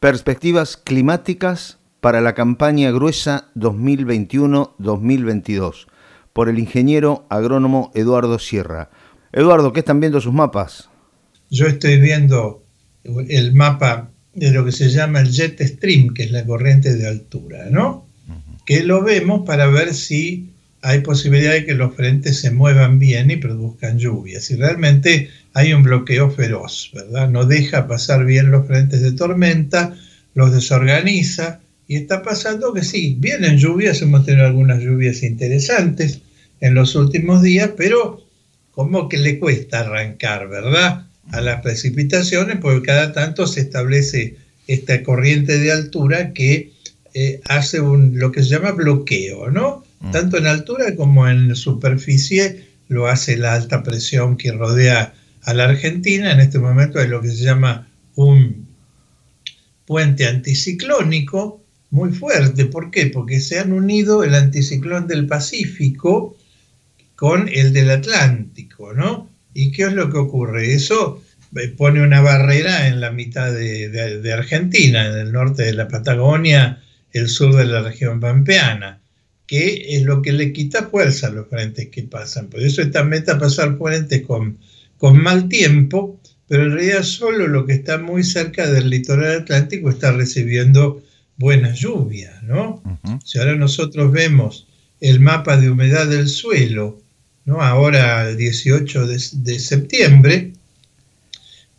Perspectivas climáticas para la campaña gruesa 2021-2022 por el ingeniero agrónomo Eduardo Sierra. Eduardo, ¿qué están viendo sus mapas? Yo estoy viendo el mapa de lo que se llama el jet stream, que es la corriente de altura, ¿no? Que lo vemos para ver si hay posibilidad de que los frentes se muevan bien y produzcan lluvias. Y realmente hay un bloqueo feroz, ¿verdad? No deja pasar bien los frentes de tormenta, los desorganiza y está pasando que sí, vienen lluvias, hemos tenido algunas lluvias interesantes en los últimos días, pero como que le cuesta arrancar, ¿verdad? A las precipitaciones, porque cada tanto se establece esta corriente de altura que eh, hace un, lo que se llama bloqueo, ¿no? Mm. Tanto en altura como en superficie lo hace la alta presión que rodea a la Argentina. En este momento hay lo que se llama un puente anticiclónico muy fuerte. ¿Por qué? Porque se han unido el anticiclón del Pacífico con el del Atlántico, ¿no? ¿Y qué es lo que ocurre? Eso eh, pone una barrera en la mitad de, Argentina, en el norte de la Patagonia, el sur de la región pampeana, que es lo que le quita fuerza a los frentes que pasan. Por eso esta meta pasar puentes con, con mal tiempo, pero en realidad solo lo que está muy cerca del litoral atlántico está recibiendo buenas lluvias, ¿no? Si ahora nosotros vemos el mapa de humedad del suelo, ¿no? Ahora el 18 de, septiembre,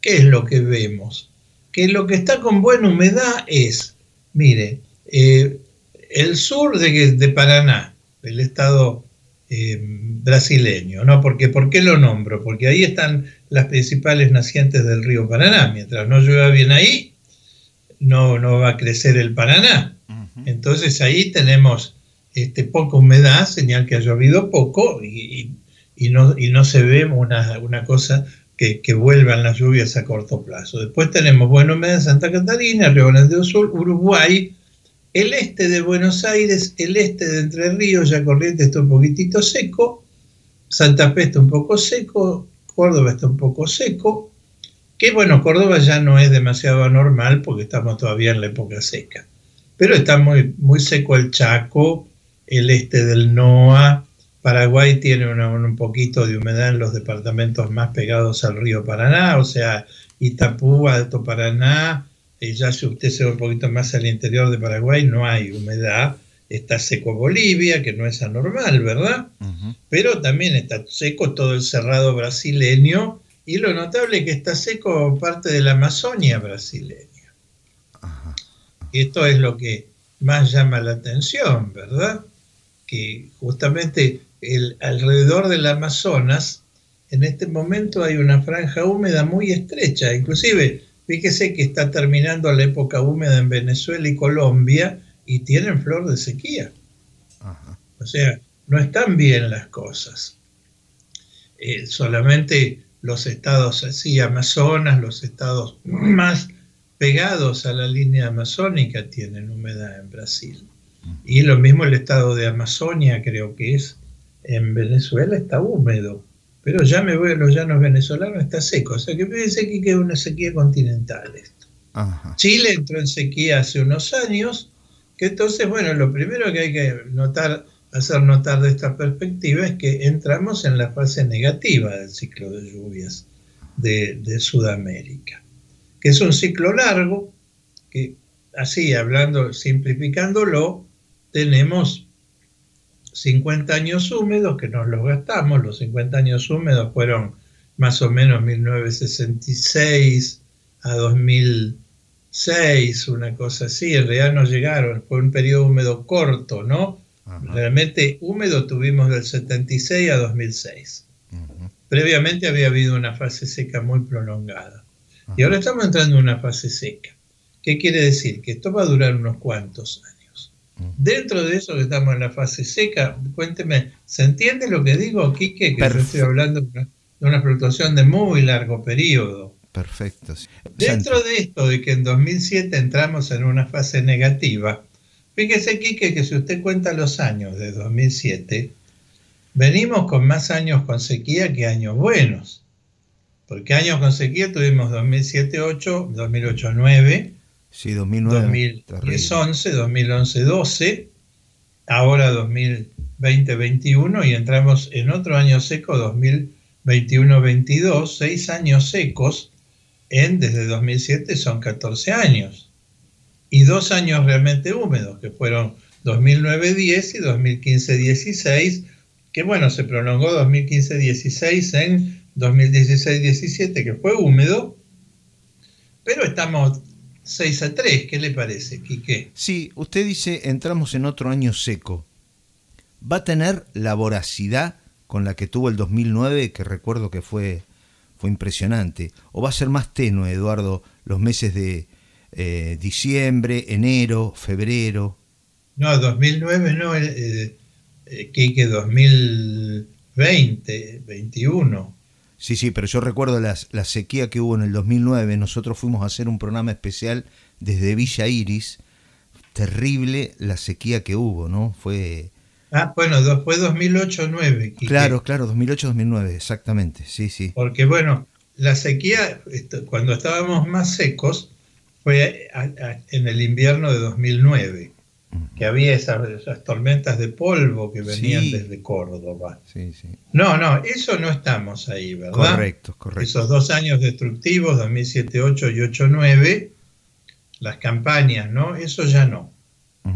¿qué es lo que vemos? Que lo que está con buena humedad es, mire, eh, el sur de, de Paraná, el estado eh, brasileño, ¿no? Porque, ¿Por qué lo nombro? Porque ahí están las principales nacientes del río Paraná. Mientras no llueva bien ahí, no, no va a crecer el Paraná. Entonces ahí tenemos este, poca humedad, señal que ha llovido poco y, no, y no se ve una, una cosa que, que, vuelvan las lluvias a corto plazo. Después tenemos buena humedad en Santa Catarina, Río Grande do Sul, Uruguay, el este de Buenos Aires, el este de Entre Ríos, ya Corrientes está un poquitito seco, Santa Fe está un poco seco, Córdoba está un poco seco, que bueno, Córdoba ya no es demasiado anormal porque estamos todavía en la época seca, pero está muy, muy seco el Chaco, el este del NOA, Paraguay tiene un poquito de humedad en los departamentos más pegados al río Paraná, o sea, Itapú, Alto Paraná, y ya si usted se va un poquito más al interior de Paraguay, no hay humedad. Está seco Bolivia, que no es anormal, ¿verdad? Pero también está seco todo el cerrado brasileño y lo notable es que está seco parte de la Amazonia brasileña. Y esto es lo que más llama la atención, ¿verdad? Que justamente el, alrededor del Amazonas, en este momento hay una franja húmeda muy estrecha, inclusive Fíjese que está terminando la época húmeda en Venezuela y Colombia y tienen flor de sequía. O sea, no están bien las cosas. Eh, solamente los estados así, Amazonas, los estados más pegados a la línea amazónica tienen humedad en Brasil. Y lo mismo el estado de Amazonia, creo que es, en Venezuela está húmedo pero ya me voy a los llanos venezolanos, está seco. O sea que fíjense que queda una sequía continental esto. Chile entró en sequía hace unos años, que entonces, bueno, lo primero que hay que notar, hacer notar de esta perspectiva es que entramos en la fase negativa del ciclo de lluvias de, de Sudamérica, que es un ciclo largo, que así, hablando, simplificándolo, tenemos 50 años húmedos que nos los gastamos, los 50 años húmedos fueron más o menos 1966 a 2006, una cosa así, en realidad no llegaron, fue un periodo húmedo corto, ¿no? Realmente húmedo tuvimos del 76 a 2006. Previamente había habido una fase seca muy prolongada. Y ahora estamos entrando en una fase seca. ¿Qué quiere decir? Que esto va a durar unos cuantos años. Dentro de eso que estamos en la fase seca, cuénteme, ¿se entiende lo que digo, Quique? Que yo estoy hablando de una fluctuación de muy largo periodo. Perfecto. Dentro de esto de que en 2007 entramos en una fase negativa, fíjese, Quique, que si usted cuenta los años de 2007, venimos con más años con sequía que años buenos. Porque años con sequía tuvimos 2007-8, 2008-9, Sí, 2009. 2011, 2011, 12, ahora 2020, 21 y entramos en otro año seco, 2021, 22, seis años secos en desde 2007 son 14 años y dos años realmente húmedos que fueron 2009-10 y 2015-16, que bueno, se prolongó 2015-16 en 2016-17, que fue húmedo, pero estamos 6 a 3, ¿qué le parece, Quique? Sí, usted dice entramos en otro año seco. ¿Va a tener la voracidad con la que tuvo el 2009, que recuerdo que fue, fue impresionante? ¿O va a ser más tenue, Eduardo, los meses de eh, diciembre, enero, febrero? No, 2009 no, eh, eh, Quique, 2020, 21. Sí, sí, pero yo recuerdo la, sequía que hubo en el 2009. Nosotros fuimos a hacer un programa especial desde Villa Iris. Terrible la sequía que hubo, ¿no? Fue... Ah, bueno, fue 2008-2009. Claro, claro, 2008-2009, exactamente, sí, sí. Porque bueno, la sequía, cuando estábamos más secos, fue en el invierno de 2009 que había esas, tormentas de polvo que venían desde Córdoba. No, no, eso no estamos ahí, ¿verdad? Correcto, correcto. Esos dos años destructivos, 2007, 8 y 8, 9, las campañas, ¿no? Eso ya no.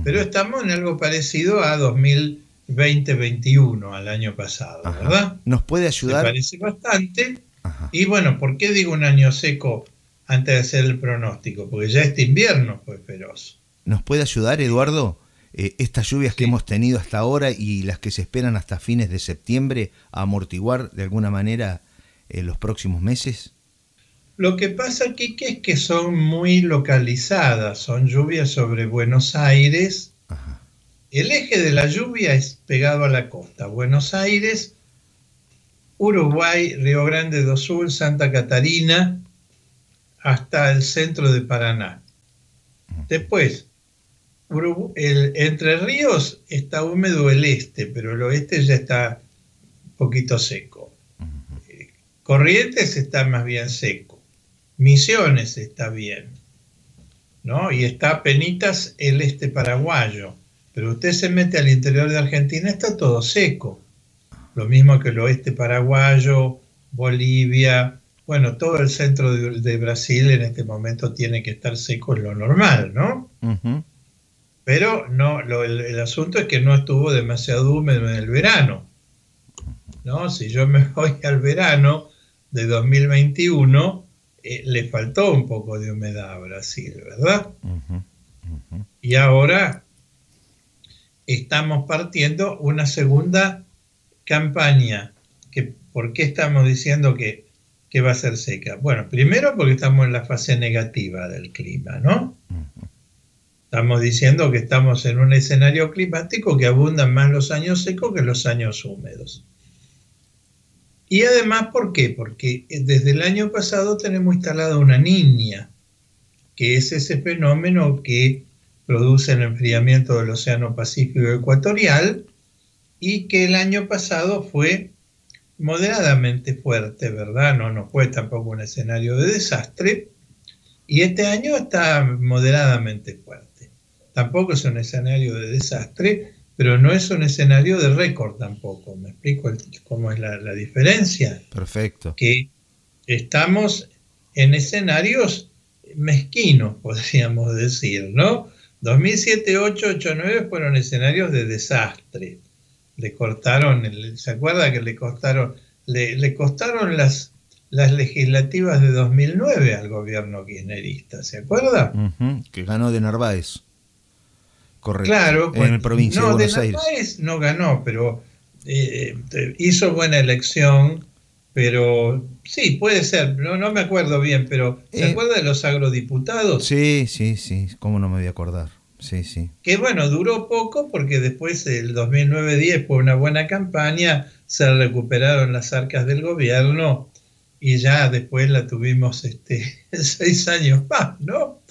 Pero estamos en algo parecido a 2020-21, al año pasado, ¿verdad? ¿Nos puede ayudar? Me parece bastante. Y bueno, ¿por qué digo un año seco antes de hacer el pronóstico? Porque ya este invierno fue feroz. ¿Nos puede ayudar, Eduardo, eh, estas lluvias que hemos tenido hasta ahora y las que se esperan hasta fines de septiembre a amortiguar de alguna manera eh, los próximos meses? Lo que pasa aquí es que son muy localizadas, son lluvias sobre Buenos Aires. El eje de la lluvia es pegado a la costa. Buenos Aires, Uruguay, Río Grande do Sul, Santa Catarina, hasta el centro de Paraná. Después, el Entre Ríos está húmedo el este, pero el oeste ya está un poquito seco. Corrientes está más bien seco. Misiones está bien. ¿no? Y está Penitas el este paraguayo. Pero usted se mete al interior de Argentina, está todo seco. Lo mismo que el oeste paraguayo, Bolivia, bueno, todo el centro de, Brasil en este momento tiene que estar seco, es lo normal, ¿no? Pero no, el, asunto es que no estuvo demasiado húmedo en el verano. ¿no? Si yo me voy al verano de 2021, eh, le faltó un poco de humedad a Brasil, ¿verdad? Y ahora estamos partiendo una segunda campaña. Que, ¿Por qué estamos diciendo que, que, va a ser seca? Bueno, primero porque estamos en la fase negativa del clima, ¿no? Estamos diciendo que estamos en un escenario climático que abundan más los años secos que los años húmedos. Y además, ¿por qué? Porque desde el año pasado tenemos instalada una niña, que es ese fenómeno que produce el enfriamiento del Océano Pacífico Ecuatorial y que el año pasado fue moderadamente fuerte, ¿verdad? No, no fue tampoco un escenario de desastre. Y este año está moderadamente fuerte tampoco es un escenario de desastre, pero no es un escenario de récord tampoco. ¿Me explico cómo es la, diferencia? Perfecto. Que estamos en escenarios mezquinos, podríamos decir, ¿no? 2007, 8, 8, 9 fueron escenarios de desastre. Le cortaron, ¿se acuerda que le costaron, le, costaron las, las legislativas de 2009 al gobierno kirchnerista, ¿se acuerda? que ganó de Narváez. Correcto. Claro, en el provincia de Buenos Aires. no ganó, pero eh, hizo buena elección, pero sí, puede ser, no, no me acuerdo bien, pero ¿se eh, acuerda de los agrodiputados? Sí, sí, sí, cómo no me voy a acordar. Sí, sí. Que bueno, duró poco porque después del 2009-10 fue una buena campaña, se recuperaron las arcas del gobierno y ya después la tuvimos este, seis años más, ¿no?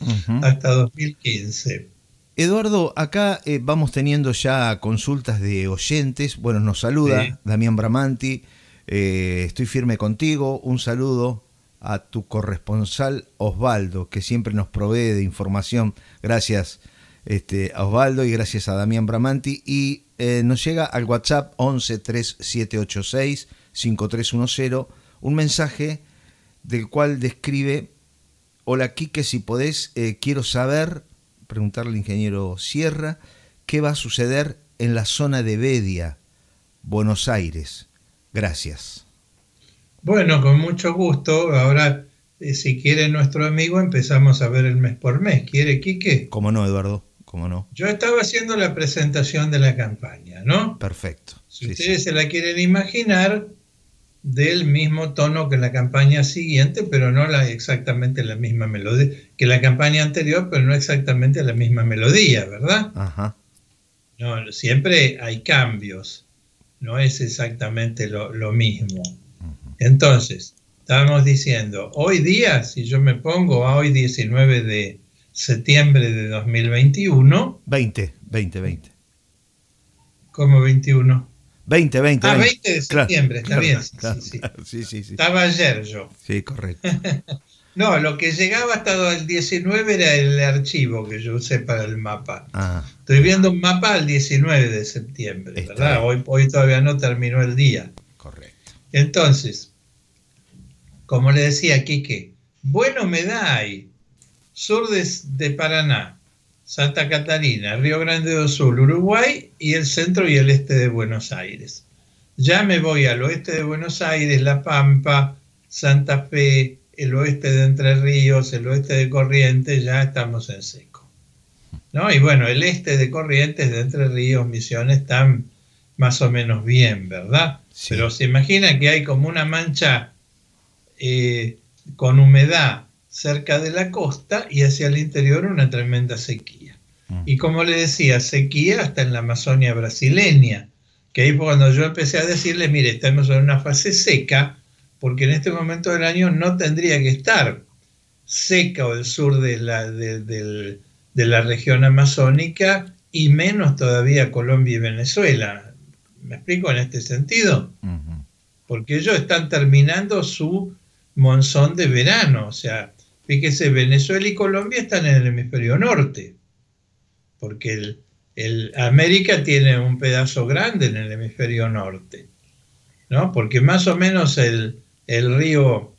Hasta 2015. Eduardo, acá eh, vamos teniendo ya consultas de oyentes. Bueno, nos saluda Damián Bramanti. Eh, estoy firme contigo. Un saludo a tu corresponsal Osvaldo, que siempre nos provee de información. Gracias este, a Osvaldo y gracias a Damián Bramanti. Y eh, nos llega al WhatsApp 11 3786 5310 un mensaje del cual describe, hola Quique, si podés, quiero saber, preguntarle al ingeniero Sierra, qué va a suceder en la zona de Bedia, Buenos Aires. Gracias. Bueno, con mucho gusto. Ahora, eh, si quiere nuestro amigo, empezamos a ver el mes por mes. ¿Quiere, Quique? ¿Cómo no, Eduardo? ¿Cómo no? Yo estaba haciendo la presentación de la campaña, ¿no? Perfecto. Si ustedes se la quieren imaginar, del mismo tono que la campaña siguiente, pero no la, exactamente la misma melodía, que la campaña anterior, pero no exactamente la misma melodía, ¿verdad? Ajá. No, siempre hay cambios, no es exactamente lo mismo. Entonces, estábamos diciendo, hoy día, si yo me pongo a hoy 19 de septiembre de 2021. 20, 20, 20. ¿Cómo 21? 20, 20. Ah, 20 de septiembre, está bien. sí, sí, sí, Estaba ayer yo. Sí, correcto. no, lo que llegaba hasta el 19 era el archivo que yo usé para el mapa. Ah. Estoy viendo un mapa al 19 de septiembre, ¿verdad? Hoy, hoy todavía no terminó el día. Correcto. Entonces, como le decía Quique, bueno me da ahí, sur de, Paraná, Santa Catarina, Río Grande do Sul, Uruguay y el centro y el este de Buenos Aires. Ya me voy al oeste de Buenos Aires, La Pampa, Santa Fe, el oeste de Entre Ríos, el oeste de Corrientes, ya estamos en seco. ¿No? Y bueno, el este de Corrientes, de Entre Ríos, Misiones, están más o menos bien, ¿verdad? Pero se imagina que hay como una mancha eh, con humedad cerca de la costa y hacia el interior una tremenda sequía. Y como le decía, sequía hasta en la Amazonia brasileña, que ahí fue cuando yo empecé a decirle, mire, estamos en una fase seca, porque en este momento del año no tendría que estar seca o el sur de la, de, la región amazónica y menos todavía Colombia y Venezuela. ¿Me explico en este sentido? Porque ellos están terminando su monzón de verano. O sea, fíjese, Venezuela y Colombia están en el hemisferio norte, porque el, América tiene un pedazo grande en el hemisferio norte, ¿no? Porque más o menos el, el río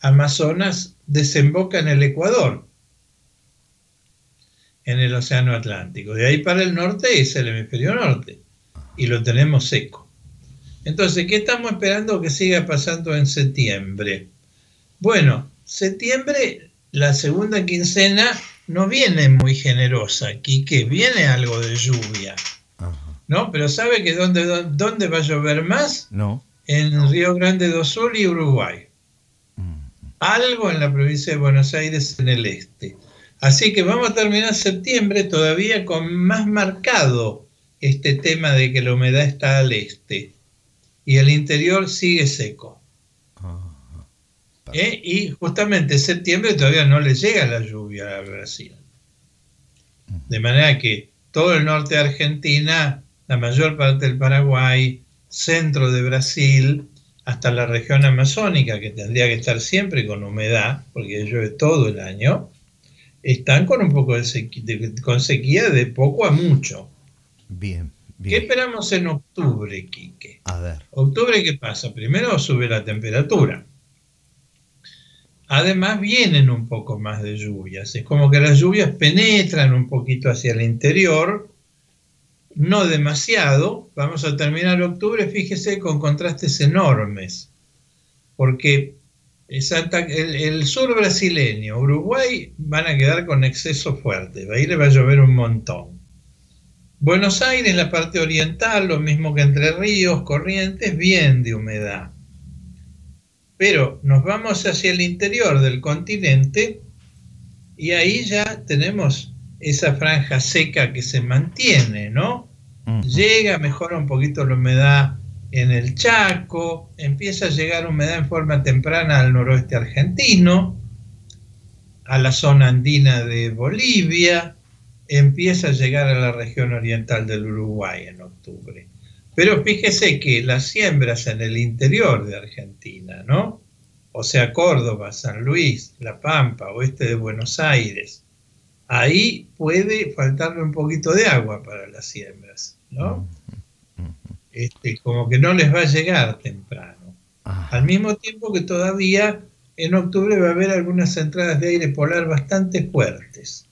Amazonas desemboca en el Ecuador, en el Océano Atlántico. De ahí para el norte es el hemisferio norte y lo tenemos seco. Entonces, ¿qué estamos esperando que siga pasando en septiembre? Bueno, septiembre, la segunda quincena, no viene muy generosa aquí, que viene algo de lluvia. ¿No? Pero ¿sabe que dónde, dónde va a llover más? No. En Río Grande do Sul y Uruguay. Mm. Algo en la provincia de Buenos Aires en el este. Así que vamos a terminar septiembre todavía con más marcado este tema de que la humedad está al este y el interior sigue seco. ¿Eh? Y justamente en septiembre todavía no le llega la lluvia a Brasil. De manera que todo el norte de Argentina, la mayor parte del Paraguay, centro de Brasil, hasta la región amazónica, que tendría que estar siempre con humedad, porque llueve todo el año, están con un poco de sequía, con sequía de poco a mucho. Bien, bien. ¿Qué esperamos en octubre, Quique? A ver. ¿Octubre qué pasa? Primero sube la temperatura. Además vienen un poco más de lluvias. Es como que las lluvias penetran un poquito hacia el interior, no demasiado. Vamos a terminar octubre, fíjese, con contrastes enormes. Porque el, sur brasileño, Uruguay, van a quedar con exceso fuerte. Ahí le va a llover un montón. Buenos Aires, la parte oriental, lo mismo que Entre Ríos, Corrientes, bien de humedad pero nos vamos hacia el interior del continente y ahí ya tenemos esa franja seca que se mantiene, ¿no? Llega, mejora un poquito la humedad en el Chaco, empieza a llegar humedad en forma temprana al noroeste argentino, a la zona andina de Bolivia, empieza a llegar a la región oriental del Uruguay en octubre. Pero fíjese que las siembras en el interior de Argentina, ¿no? o sea, Córdoba, San Luis, La Pampa, oeste de Buenos Aires, ahí puede faltarle un poquito de agua para las siembras, ¿no? Este, como que no les va a llegar temprano. Al mismo tiempo que todavía en octubre va a haber algunas entradas de aire polar bastante fuertes.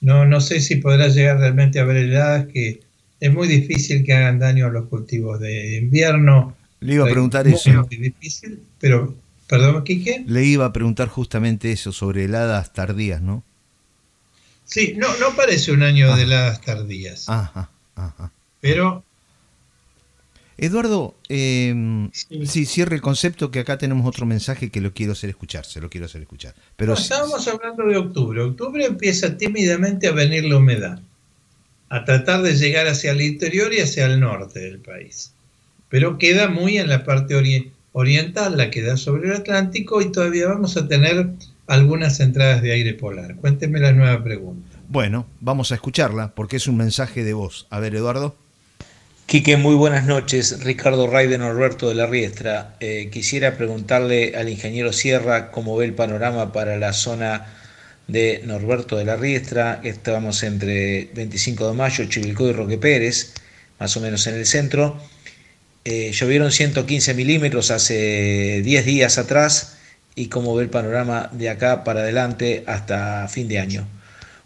No, no sé si podrá llegar realmente a haber heladas que es muy difícil que hagan daño a los cultivos de invierno. Le iba a preguntar eso. Muy difícil, pero, perdón, Quique. Le iba a preguntar justamente eso, sobre heladas tardías, ¿no? Sí, no, no parece un año de heladas tardías. Ajá, ajá. Pero Eduardo, eh, sí. cierre el concepto que acá tenemos otro mensaje que lo quiero hacer escuchar, se lo quiero hacer escuchar. Pero estábamos hablando de octubre. Octubre empieza tímidamente a venir la humedad, a tratar de llegar hacia el interior y hacia el norte del país. Pero queda muy en la parte oriental, la que da sobre el Atlántico, y todavía vamos a tener algunas entradas de aire polar. Cuénteme la nueva pregunta. Bueno, vamos a escucharla porque es un mensaje de voz. A ver, Eduardo. Quique, muy buenas noches. Ricardo Ray de Norberto de la Riestra. Eh, quisiera preguntarle al ingeniero Sierra cómo ve el panorama para la zona de Norberto de la Riestra. Estábamos entre 25 de mayo, Chivilcó y Roque Pérez, más o menos en el centro. Eh, llovieron 115 milímetros hace 10 días atrás y cómo ve el panorama de acá para adelante hasta fin de año.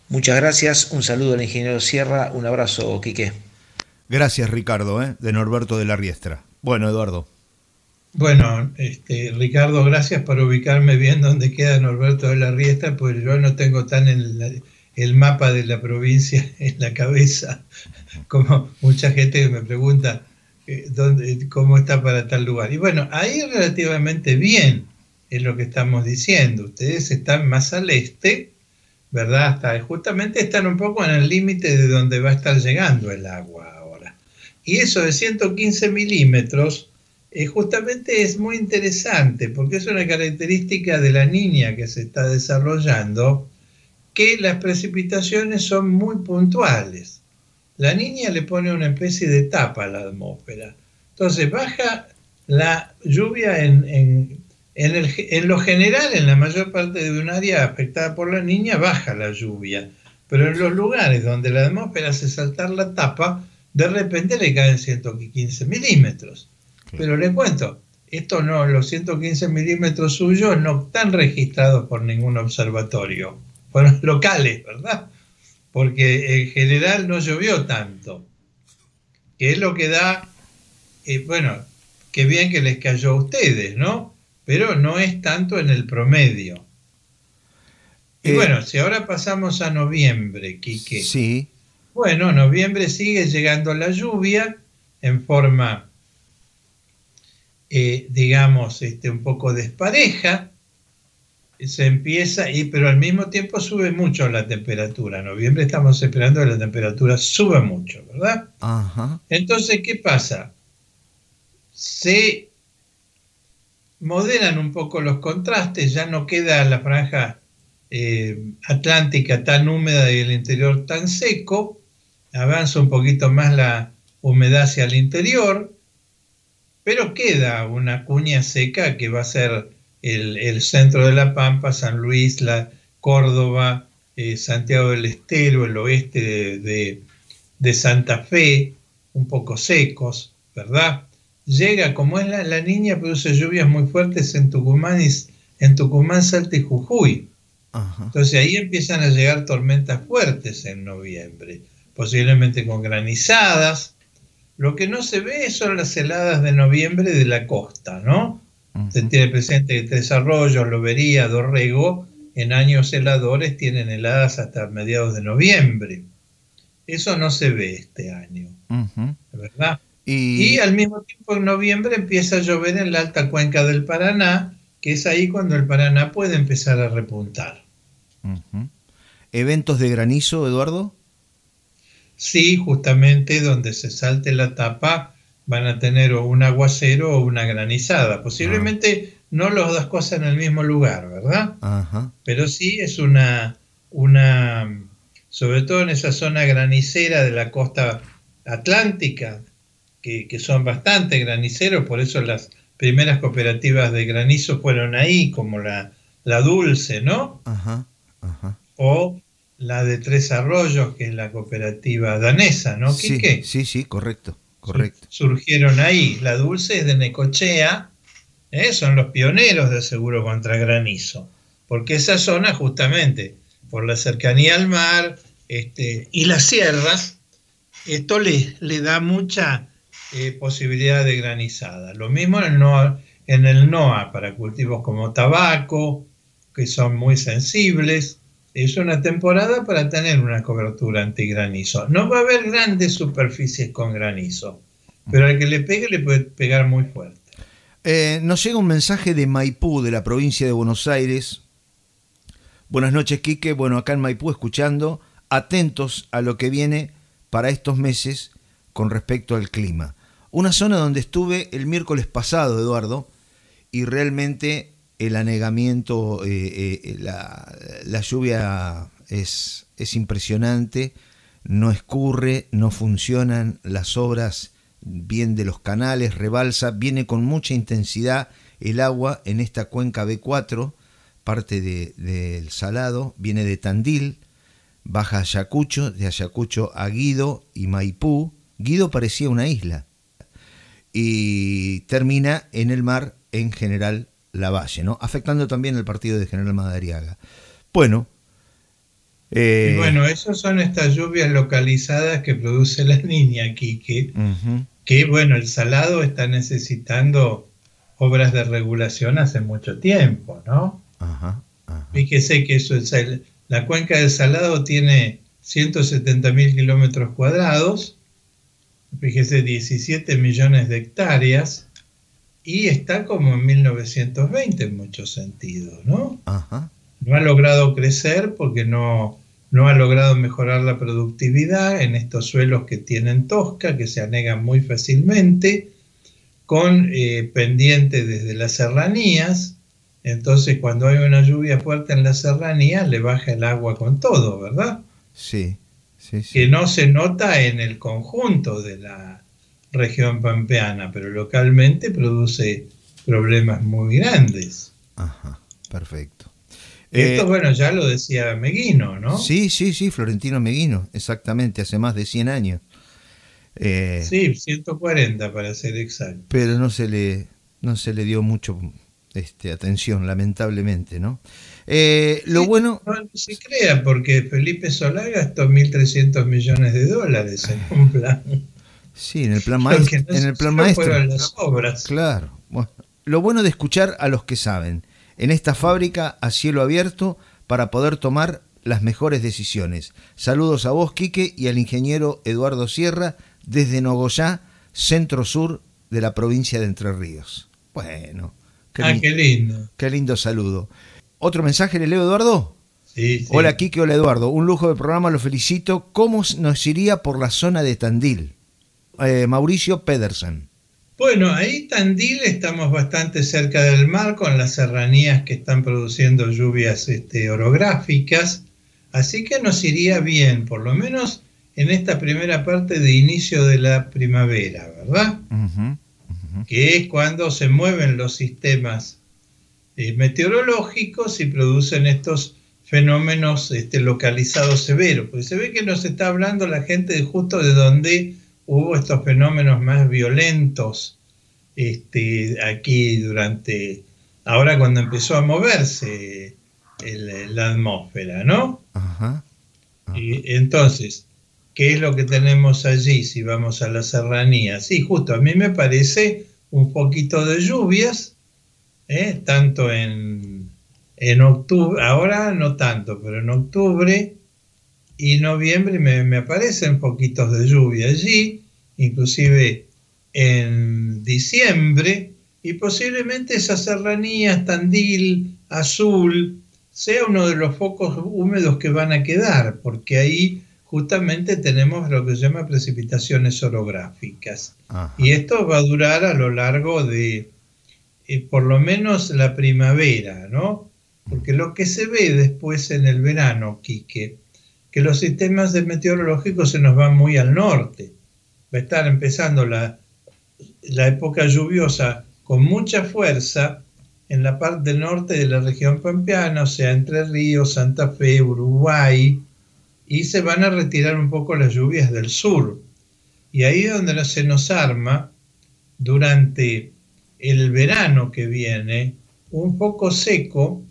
Muchas gracias, un saludo al ingeniero Sierra, un abrazo, Quique. Gracias, Ricardo, ¿eh? de Norberto de la Riestra. Bueno, Eduardo. Bueno, este, Ricardo, gracias por ubicarme bien donde queda Norberto de la Riestra, pues yo no tengo tan el, el mapa de la provincia en la cabeza como mucha gente me pregunta eh, dónde, cómo está para tal lugar. Y bueno, ahí relativamente bien es lo que estamos diciendo. Ustedes están más al este, ¿verdad? Hasta, justamente están un poco en el límite de donde va a estar llegando el agua y eso de 115 milímetros eh, justamente es muy interesante porque es una característica de la niña que se está desarrollando que las precipitaciones son muy puntuales. La niña le pone una especie de tapa a la atmósfera. Entonces baja la lluvia en, en, en lo general, en la mayor parte de un área afectada por la niña, baja la lluvia. Pero en los lugares donde la atmósfera hace saltar la tapa, de repente le caen 115 milímetros. Pero le cuento, esto no, los 115 milímetros suyos no están registrados por ningún observatorio, fueron locales, ¿verdad? Porque en general no llovió tanto, que es lo que da, eh, bueno, qué bien que les cayó a ustedes, ¿no? Pero no es tanto en el promedio. Y eh, bueno, si ahora pasamos a noviembre, Quique. Sí. Bueno, noviembre sigue llegando la lluvia en forma, eh, digamos, este, un poco despareja. Se empieza, y, pero al mismo tiempo sube mucho la temperatura. En noviembre estamos esperando que la temperatura suba mucho, ¿verdad? Entonces, ¿qué pasa? Se moderan un poco los contrastes, ya no queda la franja eh, atlántica tan húmeda y el interior tan seco, avanza un poquito más la humedad hacia el interior, pero queda una cuña seca que va a ser el, centro de la Pampa, San Luis, la Córdoba, eh, Santiago del Estero, el oeste de, Santa Fe, un poco secos, ¿verdad? Llega, como es la, niña, produce lluvias muy fuertes en Tucumán, y, en Tucumán, Salta y Jujuy. Entonces ahí empiezan a llegar tormentas fuertes en noviembre posiblemente con granizadas. Lo que no se ve son las heladas de noviembre de la costa, ¿no? Se tiene presente que Tres Arroyos, Lobería, Dorrego, en años heladores tienen heladas hasta mediados de noviembre. Eso no se ve este año, ¿verdad? Y... al mismo tiempo en noviembre empieza a llover en la alta cuenca del Paraná, que es ahí cuando el Paraná puede empezar a repuntar. ¿Eventos de granizo, Eduardo? Sí, justamente donde se salte la tapa van a tener o un aguacero o una granizada. Posiblemente no las dos cosas en el mismo lugar, ¿verdad? Pero sí es una, una, sobre todo en esa zona granicera de la costa atlántica, que, que son bastante graniceros, por eso las primeras cooperativas de granizo fueron ahí, como la, la Dulce, ¿no? Ajá, ajá. O la de Tres Arroyos, que es la cooperativa danesa, ¿no? Sí, Quique? sí, sí, correcto, correcto. Surgieron ahí. La Dulce es de Necochea, ¿eh? son los pioneros del seguro contra granizo, porque esa zona justamente, por la cercanía al mar este, y las sierras, esto le, le da mucha eh, posibilidad de granizada. Lo mismo en el, NOA, en el NOA para cultivos como tabaco, que son muy sensibles. Es una temporada para tener una cobertura antigranizo. No va a haber grandes superficies con granizo, pero al que le pegue le puede pegar muy fuerte. Eh, nos llega un mensaje de Maipú, de la provincia de Buenos Aires. Buenas noches, Quique. Bueno, acá en Maipú escuchando, atentos a lo que viene para estos meses con respecto al clima. Una zona donde estuve el miércoles pasado, Eduardo, y realmente el anegamiento, eh, eh, la, la, lluvia es, es impresionante, no escurre, no funcionan las obras bien de los canales, rebalsa, viene con mucha intensidad el agua en esta cuenca B4, parte del de, Salado, viene de Tandil, baja Ayacucho, de Ayacucho a Guido y Maipú. Guido parecía una isla. Y termina en el mar en General Lavalle, ¿no? Afectando también el partido de General Madariaga. Bueno. Eh, y bueno, esas son estas lluvias localizadas que produce la niña, Quique. Uh -huh. Que bueno, el salado está necesitando obras de regulación hace mucho tiempo, ¿no? Ajá, ajá. Fíjese que eso es el, la cuenca del Salado tiene 170 mil kilómetros cuadrados, fíjese 17 millones de hectáreas y está como en 1920 en muchos sentidos, ¿no? Ajá. No ha logrado crecer porque no, no ha logrado mejorar la productividad en estos suelos que tienen tosca, que se anegan muy fácilmente, con eh, pendiente desde las serranías, entonces, cuando hay una lluvia fuerte en la serranía, le baja el agua con todo, ¿verdad? Sí, sí, sí. Que no se nota en el conjunto de la región pampeana, pero localmente produce problemas muy grandes. Ajá, perfecto. Esto, eh, bueno, ya lo decía Meguino, ¿no? Sí, sí, sí, Florentino Meguino, exactamente, hace más de 100 años. Eh, sí, 140 para ser exacto. Pero no se le, no se le dio mucho este, atención, lamentablemente, ¿no? Eh, lo sí, bueno... No, se crea, porque Felipe Solá gastó 1.300 millones de dólares en un plan. Sí, en el plan maestro. No en el plan maestro. Las obras. Claro. Bueno, lo bueno de escuchar a los que saben. En esta fábrica a cielo abierto para poder tomar las mejores decisiones. Saludos a vos, Quique, y al ingeniero Eduardo Sierra desde Nogoyá, centro sur de la provincia de Entre Ríos. Bueno, Qué ah, qué lindo. Qué lindo saludo. ¿Otro mensaje le leo, Eduardo? Sí, sí. Hola, Kike, hola, Eduardo. Un lujo de programa, lo felicito. ¿Cómo nos iría por la zona de Tandil? Eh, Mauricio Pedersen. Bueno, ahí Tandil estamos bastante cerca del mar con las serranías que están produciendo lluvias este, orográficas, así que nos iría bien, por lo menos en esta primera parte de inicio de la primavera, ¿verdad? Uh -huh que es cuando se mueven los sistemas eh, meteorológicos y producen estos fenómenos este, localizados severos. Porque se ve que nos está hablando la gente de justo de donde hubo estos fenómenos más violentos este, aquí durante, ahora cuando empezó a moverse el, la atmósfera, ¿no? Ajá, ajá. Y entonces, ¿Qué es lo que tenemos allí si vamos a la serranía? Sí, justo, a mí me parece un poquito de lluvias, ¿eh? tanto en, en, octubre, ahora no tanto, pero en octubre y noviembre me, me aparecen poquitos de lluvia allí, inclusive en diciembre, y posiblemente esas serranías, Tandil, Azul, sea uno de los focos húmedos que van a quedar, porque ahí justamente tenemos lo que se llama precipitaciones orográficas. Ajá. Y esto va a durar a lo largo de eh, por lo menos la primavera, ¿no? Porque lo que se ve después en el verano, Quique, que los sistemas de meteorológicos se nos van muy al norte. Va a estar empezando la, la época lluviosa con mucha fuerza en la parte norte de la región pampeana, o sea, Entre Ríos, Santa Fe, Uruguay, y se van a retirar un poco las lluvias del sur. Y ahí es donde se nos arma durante el verano que viene un poco seco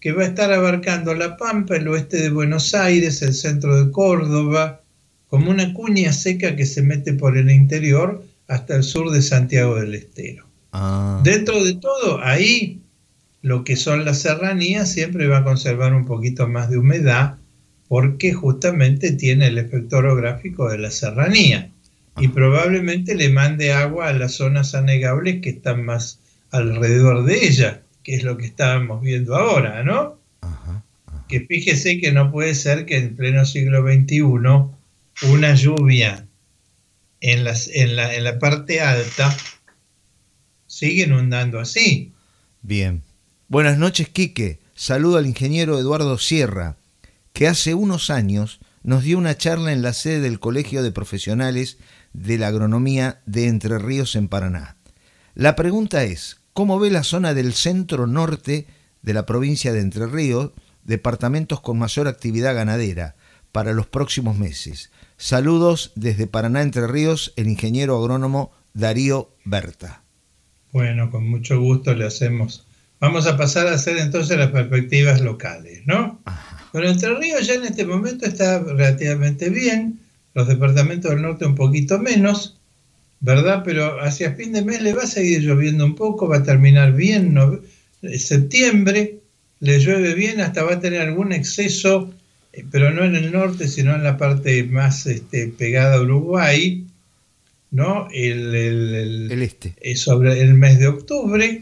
que va a estar abarcando La Pampa, el oeste de Buenos Aires, el centro de Córdoba, como una cuña seca que se mete por el interior hasta el sur de Santiago del Estero. Ah. Dentro de todo, ahí lo que son las serranías siempre va a conservar un poquito más de humedad porque justamente tiene el efecto orográfico de la serranía y probablemente le mande agua a las zonas anegables que están más alrededor de ella, que es lo que estábamos viendo ahora, ¿no? Que fíjese que no puede ser que en pleno siglo XXI una lluvia en, las, en, la, en la parte alta sigue inundando así. Bien. Buenas noches, Quique. Saludo al ingeniero Eduardo Sierra, que hace unos años nos dio una charla en la sede del Colegio de Profesionales de la Agronomía de Entre Ríos en Paraná. La pregunta es, ¿cómo ve la zona del centro norte de la provincia de Entre Ríos, departamentos con mayor actividad ganadera, para los próximos meses? Saludos desde Paraná Entre Ríos, el ingeniero agrónomo Darío Berta. Bueno, con mucho gusto le hacemos. Vamos a pasar a hacer entonces las perspectivas locales, ¿no? Bueno, Entre Ríos ya en este momento está relativamente bien, los departamentos del norte un poquito menos, ¿verdad? Pero hacia fin de mes le va a seguir lloviendo un poco, va a terminar bien, no, septiembre le llueve bien, hasta va a tener algún exceso eh, pero no en el norte, sino en la parte más este, pegada a Uruguay, ¿no? El, el, este. Eh, sobre el mes de octubre.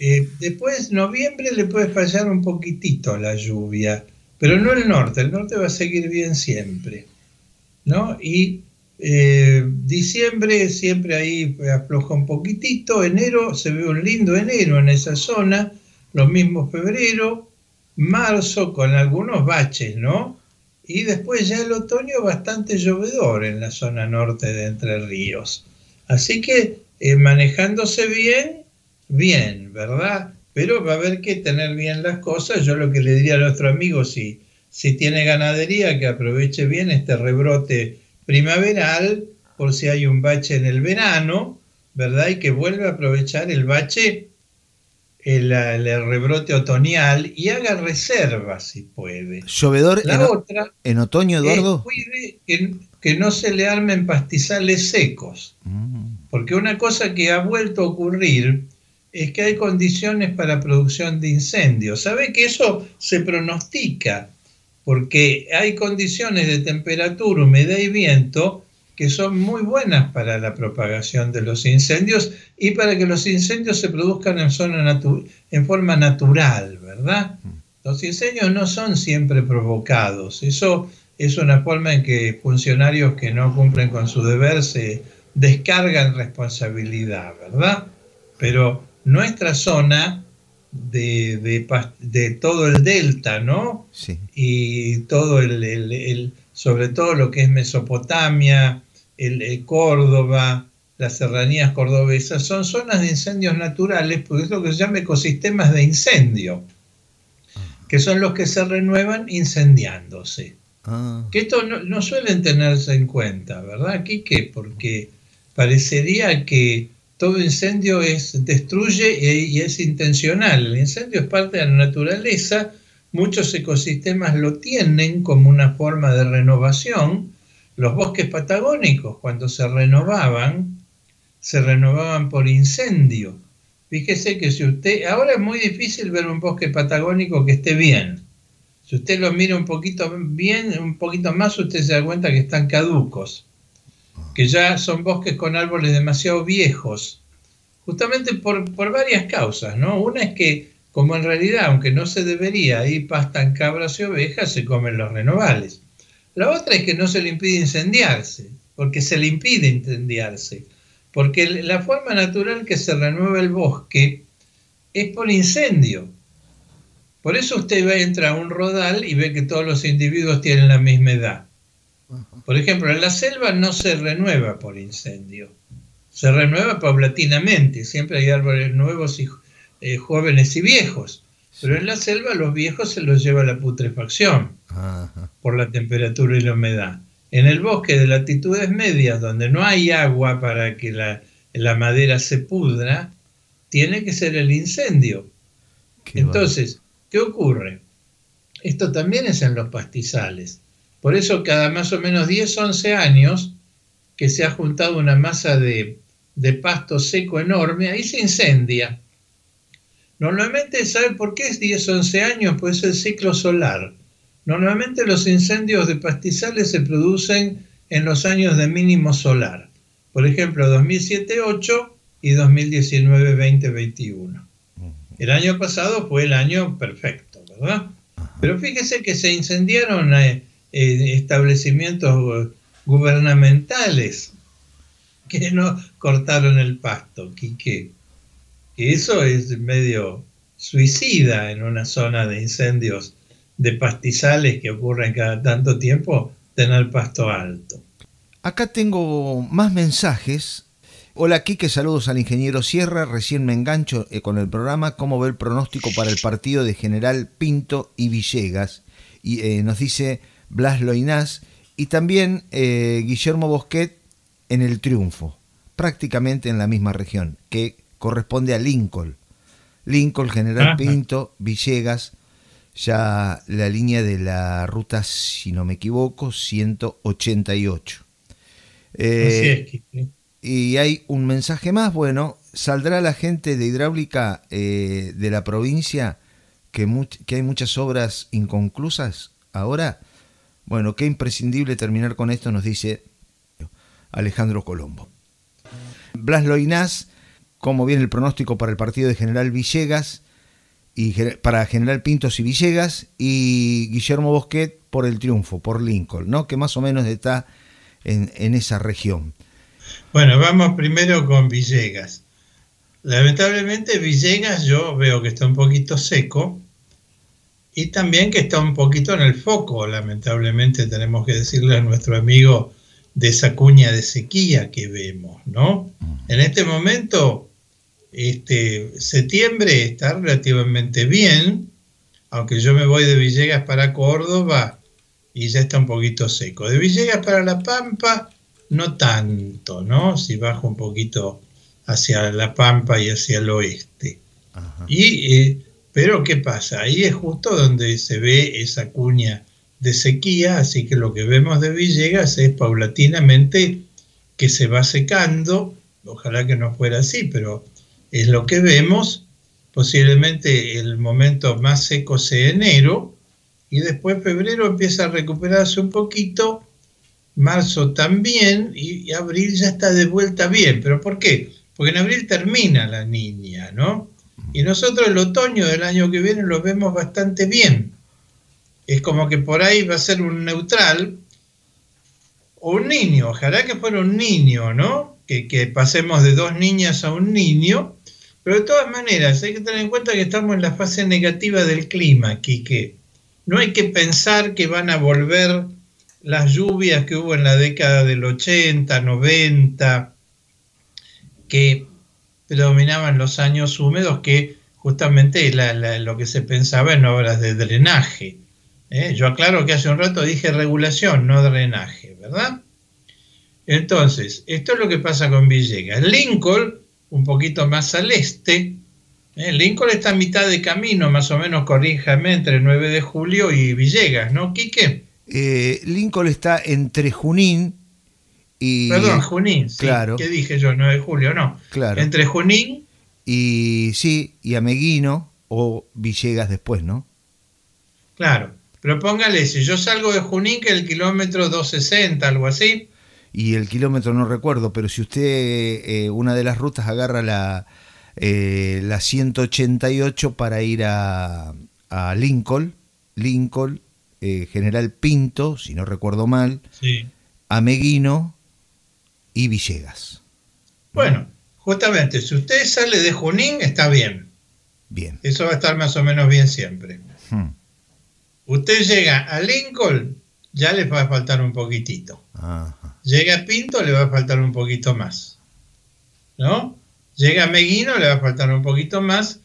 Eh, después, noviembre le puede fallar un poquitito la lluvia, pero no el norte, el norte va a seguir bien siempre, ¿no? Y diciembre siempre ahí afloja un poquitito, enero se ve un lindo enero en esa zona, lo mismo febrero, marzo con algunos baches, ¿no? Y después ya el otoño bastante llovedor en la zona norte de Entre Ríos. Así que eh, manejándose bien, bien, ¿verdad? Pero va a haber que tener bien las cosas. Yo lo que le diría a nuestro amigo, si, si tiene ganadería, que aproveche bien este rebrote primaveral, por si hay un bache en el verano, ¿verdad? Y que vuelva a aprovechar el bache el, rebrote otoñal y haga reservas si puede. ¿Llovedor en, otra en otoño, Eduardo? cuide que, no se le armen pastizales secos. Mm. Porque una cosa que ha vuelto a ocurrir es que hay condiciones para producción de incendios. ¿Sabe que eso se pronostica? Porque hay condiciones de temperatura, humedad y viento que son muy buenas para la propagación de los incendios y para que los incendios se produzcan en, zona en forma natural, ¿verdad? Los incendios no son siempre provocados, eso es una forma en que funcionarios que no cumplen con su deber se descargan responsabilidad, ¿verdad? Pero nuestra zona de, de, todo el delta, ¿no? Sí. Y todo el, sobre todo lo que es Mesopotamia, el, Córdoba, las serranías cordobesas, son zonas de incendios naturales, porque es lo que se llama ecosistemas de incendio, que son los que se renuevan incendiándose. Ah. Que esto no, suelen tenerse en cuenta, ¿verdad? Aquí qué, porque parecería que todo incendio es, destruye y es intencional. El incendio es parte de la naturaleza, muchos ecosistemas lo tienen como una forma de renovación, los bosques patagónicos, cuando se renovaban, se renovaban por incendio. Fíjese que si usted, ahora es muy difícil ver un bosque patagónico que esté bien. Si usted lo mira un poquito bien, un poquito más, usted se da cuenta que están caducos, que ya son bosques con árboles demasiado viejos, justamente por, por varias causas, ¿no? Una es que, como en realidad, aunque no se debería, ahí pastan cabras y ovejas, se comen los renovales. La otra es que no se le impide incendiarse, porque se le impide incendiarse, porque la forma natural que se renueva el bosque es por incendio. Por eso usted va a entrar a un rodal y ve que todos los individuos tienen la misma edad. Por ejemplo, en la selva no se renueva por incendio, se renueva paulatinamente, siempre hay árboles nuevos y eh, jóvenes y viejos, pero en la selva los viejos se los lleva la putrefacción por la temperatura y la humedad. En el bosque de latitudes medias, donde no hay agua para que la, la madera se pudra, tiene que ser el incendio. Entonces, ¿qué ocurre? Esto también es en los pastizales. Por eso cada más o menos 10, 11 años que se ha juntado una masa de, pasto seco enorme, ahí se incendia. Normalmente, ¿sabe por qué es 10, 11 años? Pues es el ciclo solar. Normalmente los incendios de pastizales se producen en los años de mínimo solar. Por ejemplo, 2007-8 y 2019-2021. El año pasado fue el año perfecto, ¿verdad? Pero fíjese que se incendiaron eh, eh, establecimientos gubernamentales que no cortaron el pasto, que Eso es medio suicida en una zona de incendios de pastizales que ocurren cada tanto tiempo, tener pasto alto. Acá tengo más mensajes. Hola Quique, saludos al ingeniero Sierra, recién me engancho eh, con el programa, ¿cómo ve el pronóstico para el partido de General Pinto y Villegas? Y eh, nos dice Blas Loinás y también eh, Guillermo Bosquet en el triunfo, prácticamente en la misma región, que corresponde a Lincoln. Lincoln, General Pinto, Villegas, ya la línea de la ruta, si no me equivoco, 188. Eh, y hay un mensaje más, bueno, ¿saldrá la gente de hidráulica eh, de la provincia que, que hay muchas obras inconclusas ahora? Bueno, qué imprescindible terminar con esto, nos dice Alejandro Colombo. Blas Loinás, ¿cómo viene el pronóstico para el partido de General Villegas? y para General Pintos y Villegas y Guillermo Bosquet por el triunfo, por Lincoln, ¿no? que más o menos está en, esa región. Bueno, vamos primero con Villegas. Lamentablemente Villegas yo veo que está un poquito seco y también que está un poquito en el foco, lamentablemente tenemos que decirle a nuestro amigo de esa cuña de sequía que vemos, ¿no? En este momento, este, septiembre está relativamente bien, aunque yo me voy de Villegas para Córdoba y ya está un poquito seco. De Villegas para La Pampa, no tanto, ¿no? Si bajo un poquito hacia La Pampa y hacia el oeste. Y, eh, pero ¿qué pasa? Ahí es justo donde se ve esa cuña de sequía, así que lo que vemos de Villegas es paulatinamente que se va secando, ojalá que no fuera así, pero es lo que vemos, posiblemente el momento más seco sea enero, y después febrero empieza a recuperarse un poquito, marzo también y, abril ya está de vuelta bien. ¿Pero por qué? Porque en abril termina la niña, ¿no? Y nosotros el otoño del año que viene lo vemos bastante bien. Es como que por ahí va a ser un neutral o un niño, ojalá que fuera un niño, ¿no? Que, que pasemos de dos niñas a un niño, pero de todas maneras hay que tener en cuenta que estamos en la fase negativa del clima, Quique. No hay que pensar que van a volver las lluvias que hubo en la década del 80, 90, que predominaban los años húmedos, que justamente lo que se pensaba en obras de drenaje. ¿eh? Yo aclaro que hace un rato dije regulación, no drenaje, ¿verdad? Entonces, esto es lo que pasa con Villegas. Lincoln, un poquito más al este, eh, Lincoln está a mitad de camino, más o menos, corríjame, entre 9 de julio y Villegas, ¿no, Quique? Eh, Lincoln está entre Junín y... Perdón, Junín, sí. Claro. ¿Qué dije yo? 9 de julio, no. Claro. Entre Junín... Y sí, y Ameguino o Villegas después, ¿no? Claro, pero póngale, si yo salgo de Junín, que el kilómetro 260, algo así. Y el kilómetro no recuerdo, pero si usted eh, una de las rutas agarra la eh, la 188 para ir a, Lincoln, Lincoln, eh, General Pinto, si no recuerdo mal, sí. Ameguino y Villegas. Bueno, justamente, si usted sale de Junín, está bien. Bien. Eso va a estar más o menos bien siempre. Hmm. Usted llega a Lincoln, ya le va a faltar un poquitito. Llega a Pinto, le va a faltar un poquito más. ¿no? Llega a Meguino, le va a faltar un poquito más,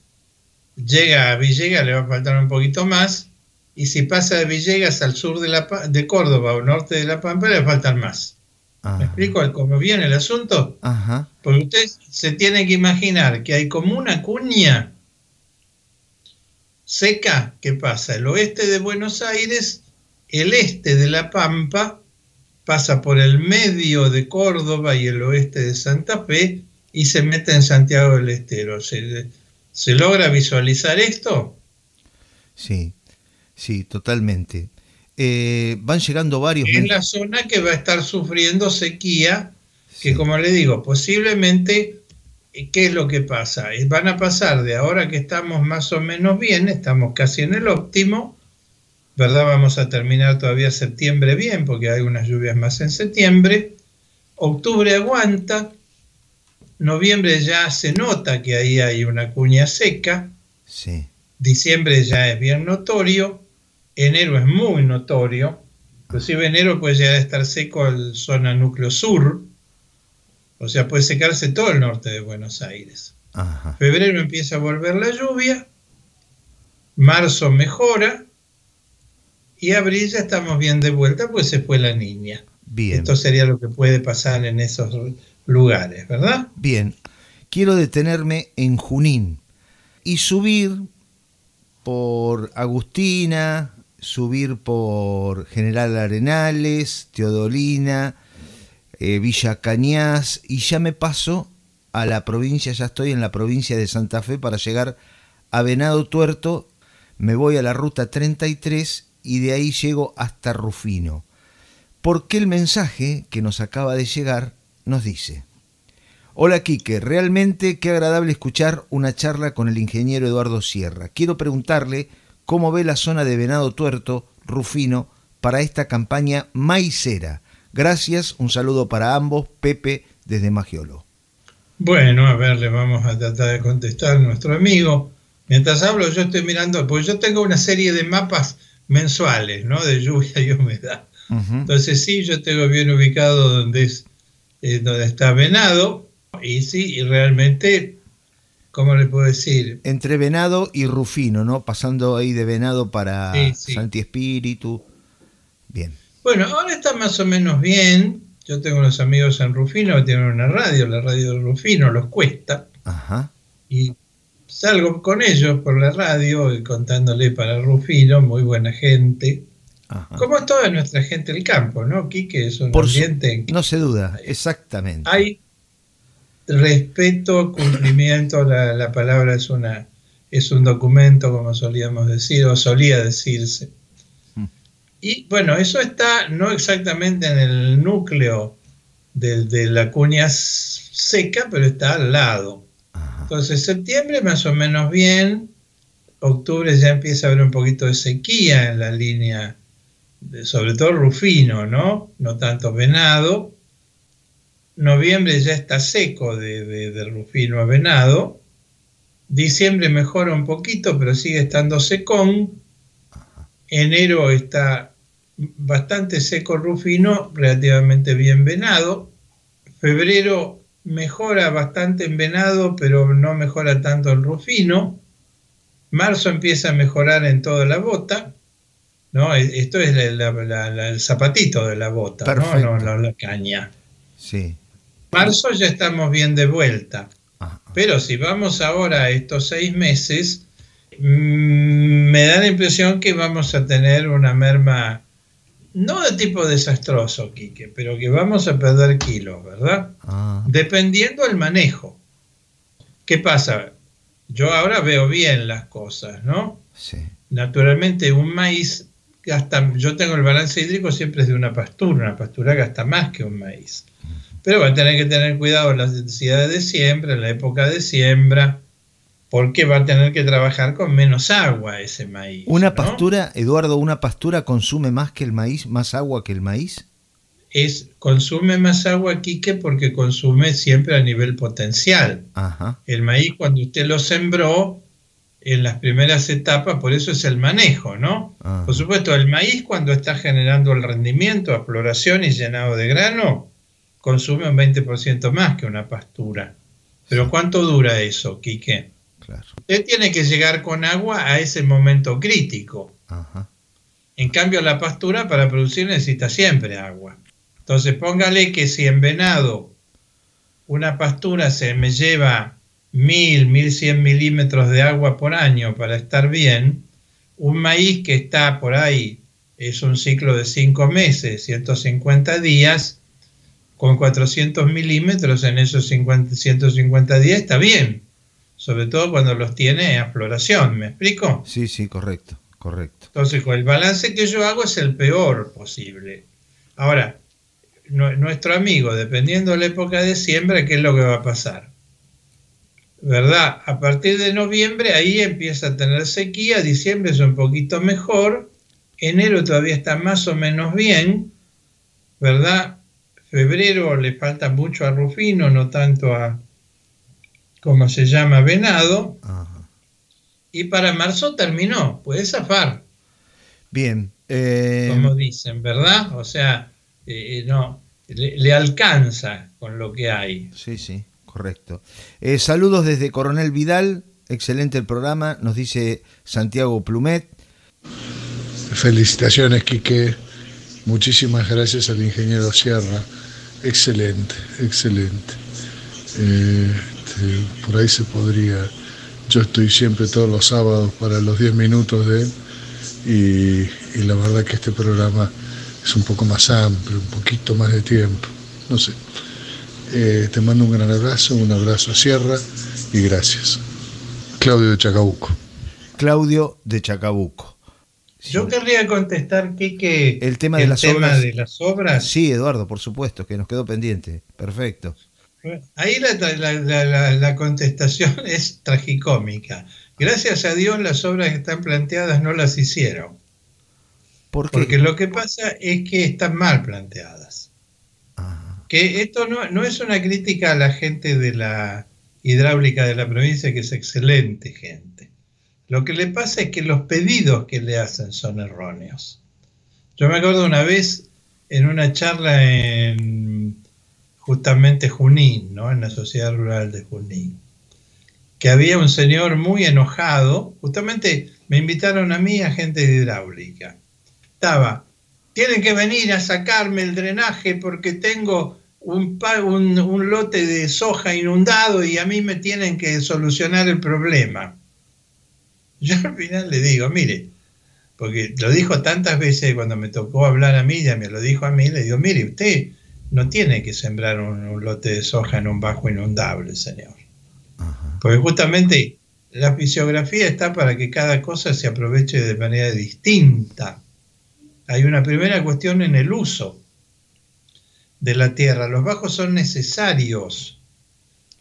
llega a Villegas, le va a faltar un poquito más, y si pasa de Villegas al sur de, la, de Córdoba o norte de La Pampa, le va a faltar más. ¿Me explico cómo viene el asunto? Ajá. Porque ustedes se tienen que imaginar que hay como una cuña seca que pasa el oeste de Buenos Aires, el este de La Pampa, pasa por el medio de Córdoba y el oeste de Santa Fe y se mete en Santiago del Estero. ¿Se, ¿se logra visualizar esto? Sí, sí, totalmente. Eh, van llegando varios. Es la zona que va a estar sufriendo sequía, que como le digo, posiblemente, eh, ¿qué es lo que pasa? Eh, van a pasar de ahora que estamos más o menos bien, estamos casi en el óptimo, ¿verdad? Vamos a terminar todavía septiembre bien, porque hay unas lluvias más en septiembre. Octubre aguanta, noviembre ya se nota que ahí hay una cuña seca. Sí. Diciembre ya es bien notorio enero es muy notorio, inclusive enero puede llegar a estar seco en zona núcleo sur, o sea, puede secarse todo el norte de Buenos Aires. Febrero empieza a volver la lluvia, marzo mejora y abril ya estamos bien de vuelta, pues se fue la niña. Bien. Esto sería lo que puede pasar en esos lugares, ¿verdad? Bien. Quiero detenerme en Junín y subir por Agustina, subir por General Arenales, Teodolina, eh, Villa Cañas y ya me paso a la provincia, ya estoy en la provincia de Santa Fe para llegar a Venado Tuerto, me voy a la ruta 33 y de ahí llego hasta Rufino. Porque el mensaje que nos acaba de llegar nos dice, Hola Quique, realmente qué agradable escuchar una charla con el ingeniero Eduardo Sierra. Quiero preguntarle cómo ve la zona de Venado Tuerto, Rufino, para esta campaña maicera. Gracias, un saludo para ambos, Pepe desde Magiolo. Bueno, a ver, le vamos a tratar de contestar a nuestro amigo. Mientras hablo, yo estoy mirando, porque yo tengo una serie de mapas mensuales, ¿no? De lluvia y humedad. Entonces sí, yo tengo bien ubicado donde, es, eh, donde está Venado, y sí, y realmente ¿cómo le puedo decir? Entre Venado y Rufino, ¿no? Pasando ahí de Venado para Santi Espíritu. Bien. Bueno, ahora está más o menos bien. Yo tengo unos amigos en Rufino que tienen una radio, la radio de Rufino, los cuesta. Ajá. Y salgo con ellos por la radio y contándole para Rufino, muy buena gente. Ajá. Como toda nuestra gente del campo, ¿no? Quique es un por No se duda, exactamente. Hay respeto, cumplimiento, la, palabra es, una, es un documento, como solíamos decir, o solía decirse. Mm. Y bueno, eso está no exactamente en el núcleo de, la cuña seca, pero está al lado. Entonces, septiembre más o menos bien, octubre ya empieza a haber un poquito de sequía en la línea, sobre todo Rufino, ¿no? No tanto Venado noviembre ya está seco de, Rufino a Venado, diciembre mejora un poquito, pero sigue estando secón, enero está bastante seco Rufino, relativamente bien Venado, febrero mejora bastante en Venado, pero no mejora tanto en Rufino, marzo empieza a mejorar en toda la bota, ¿no? Esto es el zapatito de la bota, ¿no? no la caña. Sí. Marzo ya estamos bien de vuelta. Pero si vamos ahora a estos seis meses, mm, me da la impresión que vamos a tener una merma, no de tipo desastroso, Quique, pero que vamos a perder kilos, ¿verdad? Ah. Dependiendo del manejo. ¿Qué pasa? Yo ahora veo bien las cosas, ¿no? Sí. Naturalmente, un maíz gasta, yo tengo el balance hídrico siempre es de una pastura, una pastura gasta más que un maíz. Pero va a tener que tener cuidado en las necesidades de siembra, en la época de siembra, porque va a tener que trabajar con menos agua ese maíz. ¿Una pastura, Eduardo, una pastura consume más que el maíz, más agua que el maíz? Es, consume más agua, Quique, porque consume siempre a nivel potencial. El maíz, cuando usted lo sembró, en las primeras etapas, por eso es el manejo, ¿no? Por supuesto, el maíz cuando está generando el rendimiento, exploración y llenado de grano, consume un 20% más que una pastura. Pero ¿cuánto dura eso, Quique? Claro. Usted tiene que llegar con agua a ese momento crítico. En cambio, la pastura para producir necesita siempre agua. Entonces, póngale que si en venado una pastura se me lleva mil, mil cien milímetros de agua por año para estar bien, un maíz que está por ahí, es un ciclo de cinco meses, 150 días, con 400 milímetros en esos 150 días está bien, sobre todo cuando los tiene a floración, ¿me explico? Sí, sí, correcto, correcto. Entonces, el balance que yo hago es el peor posible. Ahora, nuestro amigo, dependiendo de la época de siembra, ¿qué es lo que va a pasar? ¿verdad? A partir de noviembre ahí empieza a tener sequía, diciembre es un poquito mejor, enero todavía está más o menos bien, ¿verdad? Febrero le falta mucho a Rufino, no tanto a, como se llama, Venado. Y para marzo terminó, puede zafar. Bien. Eh, como dicen, ¿verdad? O sea, eh, no, le alcanza con lo que hay. Sí, sí. Correcto. Eh, saludos desde Coronel Vidal, excelente el programa, nos dice Santiago Plumet. Felicitaciones, Quique. Muchísimas gracias al ingeniero Sierra. Excelente, excelente. Este, por ahí se podría. Yo estoy siempre todos los sábados para los 10 minutos de él y, y la verdad que este programa es un poco más amplio, un poquito más de tiempo. No sé. Eh, te mando un gran abrazo, un abrazo a Sierra y gracias. Claudio de Chacabuco. Claudio de Chacabuco. Yo querría contestar, que el tema, de, las obras, de las obras. Sí, Eduardo, por supuesto, que nos quedó pendiente. Perfecto. Ahí la, la, contestación es tragicómica. Gracias a Dios las obras que están planteadas no las hicieron. ¿Por Porque lo que pasa es que están mal planteadas que esto no, es una crítica a la gente de la hidráulica de la provincia, que es excelente gente. Lo que le pasa es que los pedidos que le hacen son erróneos. Yo me acuerdo una vez en una charla en justamente Junín, ¿no? en la Sociedad Rural de Junín, que había un señor muy enojado, justamente me invitaron a mí, a gente de hidráulica. Estaba, tienen que venir a sacarme el drenaje porque tengo un, un, lote de soja inundado y a mí me tienen que solucionar el problema. Yo al final le digo, mire, porque lo dijo tantas veces cuando me tocó hablar a mí, ya me lo dijo a mí, le digo, mire, usted no tiene que sembrar un, lote de soja en un bajo inundable, señor. Porque justamente la fisiografía está para que cada cosa se aproveche de manera distinta. Hay una primera cuestión en el uso de la tierra. Los bajos son necesarios.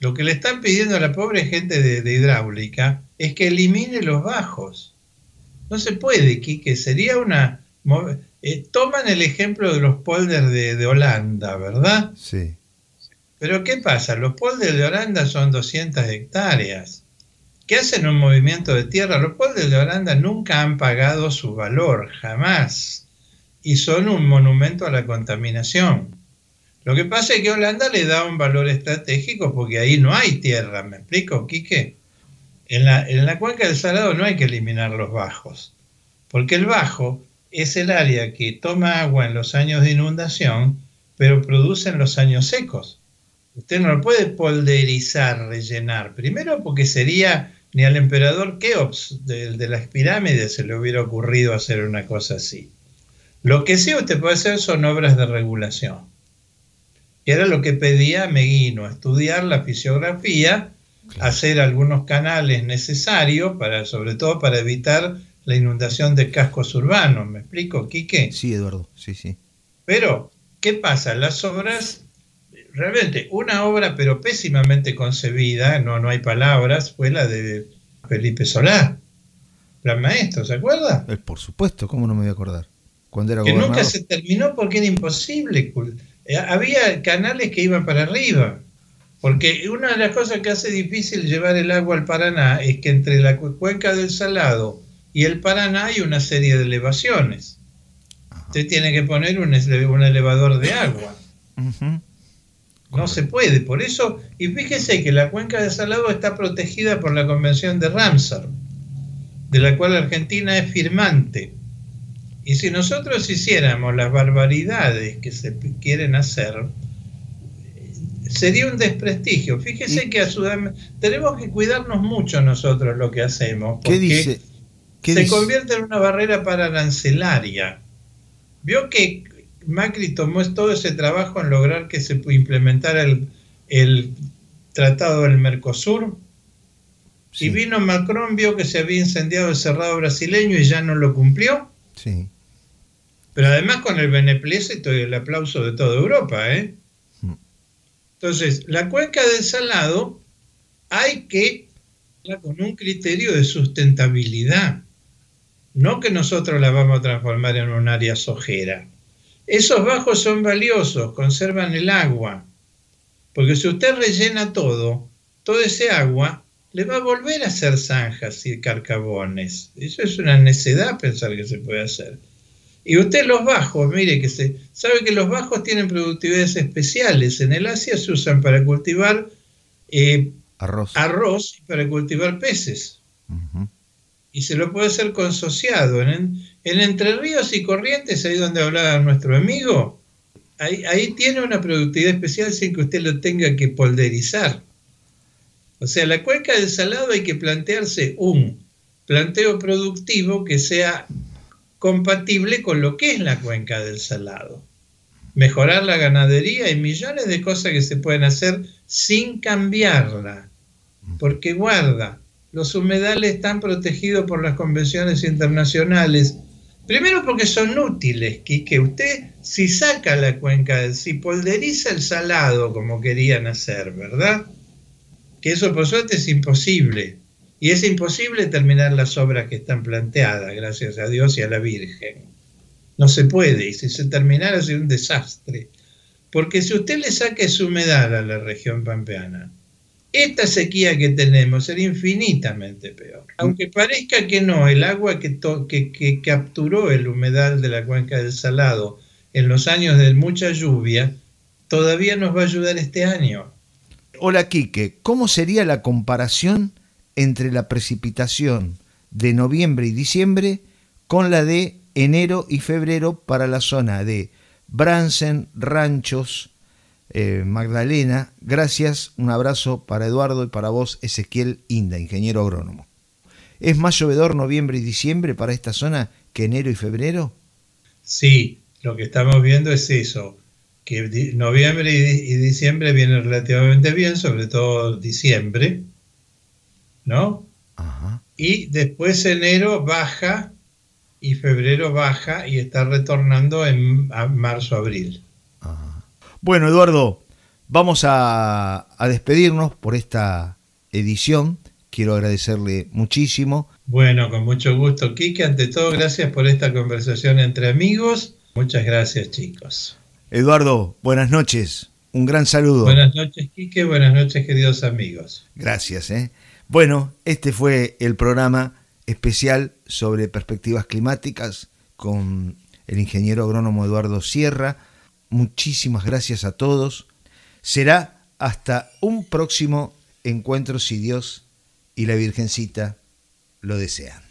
Lo que le están pidiendo a la pobre gente de, hidráulica es que elimine los bajos. No se puede, Quique. Sería una... Eh, toman el ejemplo de los polders de, Holanda, ¿verdad? Sí. Pero ¿qué pasa? Los polders de Holanda son 200 hectáreas. ¿Qué hacen un movimiento de tierra? Los polders de Holanda nunca han pagado su valor, jamás. Y son un monumento a la contaminación. Lo que pasa es que Holanda le da un valor estratégico porque ahí no hay tierra, ¿me explico, Quique? En la, en la cuenca del Salado no hay que eliminar los bajos, porque el bajo es el área que toma agua en los años de inundación, pero produce en los años secos. Usted no lo puede polderizar, rellenar. Primero porque sería ni al emperador Keops de, de las pirámides se le hubiera ocurrido hacer una cosa así. Lo que sí usted puede hacer son obras de regulación era lo que pedía Meguino, estudiar la fisiografía, hacer algunos canales necesarios, para, sobre todo para evitar la inundación de cascos urbanos. ¿Me explico, Quique? Sí, Eduardo, sí, sí. Pero, ¿qué pasa? Las obras, realmente, una obra pero pésimamente concebida, no, no hay palabras, fue la de Felipe Solá, plan maestro, ¿se acuerda? Eh, por supuesto, ¿cómo no me voy a acordar? Cuando era que nunca se terminó porque era imposible había canales que iban para arriba. Porque una de las cosas que hace difícil llevar el agua al Paraná es que entre la cuenca del Salado y el Paraná hay una serie de elevaciones. Usted tiene que poner un, elevador de agua. No se puede. Por eso, y fíjese que la cuenca de Salado está protegida por la Convención de Ramsar, de la cual Argentina es firmante. Y si nosotros hiciéramos las barbaridades que se quieren hacer, sería un desprestigio. Fíjese que a Sudamérica tenemos que cuidarnos mucho nosotros lo que hacemos. ¿Qué dice? se convierte en una barrera para arancelaria. Vio que Macri tomó todo ese trabajo en lograr que se implementara el, el tratado del Mercosur. Y vino Macron, vio que se había incendiado el cerrado brasileño y ya no lo cumplió. Sí. Pero además con el beneplácito y el aplauso de toda Europa, ¿eh? Mm. Entonces, la cuenca del Salado hay que con un criterio de sustentabilidad, no que nosotros la vamos a transformar en un área sojera. Esos bajos son valiosos, conservan el agua, porque si usted rellena todo, todo ese agua le va a volver a hacer zanjas y carcabones. Eso es una necedad pensar que se puede hacer. Y usted los bajos, mire que se sabe que los bajos tienen productividades especiales. En el Asia se usan para cultivar eh, arroz. arroz y para cultivar peces y se lo puede hacer consociado. En, en Entre Ríos y Corrientes, ahí donde hablaba nuestro amigo, ahí, ahí tiene una productividad especial sin que usted lo tenga que polderizar. O sea, la cuenca del salado hay que plantearse un planteo productivo que sea compatible con lo que es la cuenca del salado. Mejorar la ganadería y millones de cosas que se pueden hacer sin cambiarla, porque guarda, los humedales están protegidos por las convenciones internacionales. Primero porque son útiles, que usted si saca la cuenca, si polderiza el salado como querían hacer, ¿verdad? Que eso por suerte es imposible. Y es imposible terminar las obras que están planteadas, gracias a Dios y a la Virgen. No se puede, y si se terminara sería un desastre. Porque si usted le saca esa humedad a la región pampeana, esta sequía que tenemos será infinitamente peor. Aunque parezca que no, el agua que, que, capturó el humedal de la cuenca del Salado en los años de mucha lluvia, todavía nos va a ayudar este año. Hola Quique, ¿cómo sería la comparación entre la precipitación de noviembre y diciembre con la de enero y febrero para la zona de Bransen, Ranchos, eh, Magdalena. Gracias, un abrazo para Eduardo y para vos, Ezequiel Inda, ingeniero agrónomo. ¿Es más llovedor noviembre y diciembre para esta zona que enero y febrero? Sí, lo que estamos viendo es eso, que noviembre y, diciembre vienen relativamente bien, sobre todo diciembre, ¿no? Y después enero baja y febrero baja y está retornando en marzo-abril. Bueno, Eduardo, vamos a, despedirnos por esta edición. Quiero agradecerle muchísimo. Bueno, con mucho gusto, Quique. Ante todo, gracias por esta conversación entre amigos. Muchas gracias, chicos. Eduardo, buenas noches. Un gran saludo. Buenas noches, Quique. Buenas noches, queridos amigos. Gracias. ¿eh? Bueno, este fue el programa especial sobre perspectivas climáticas con el ingeniero agrónomo Eduardo Sierra Muchísimas gracias a todos. Será hasta un próximo encuentro si Dios y la Virgencita lo desean.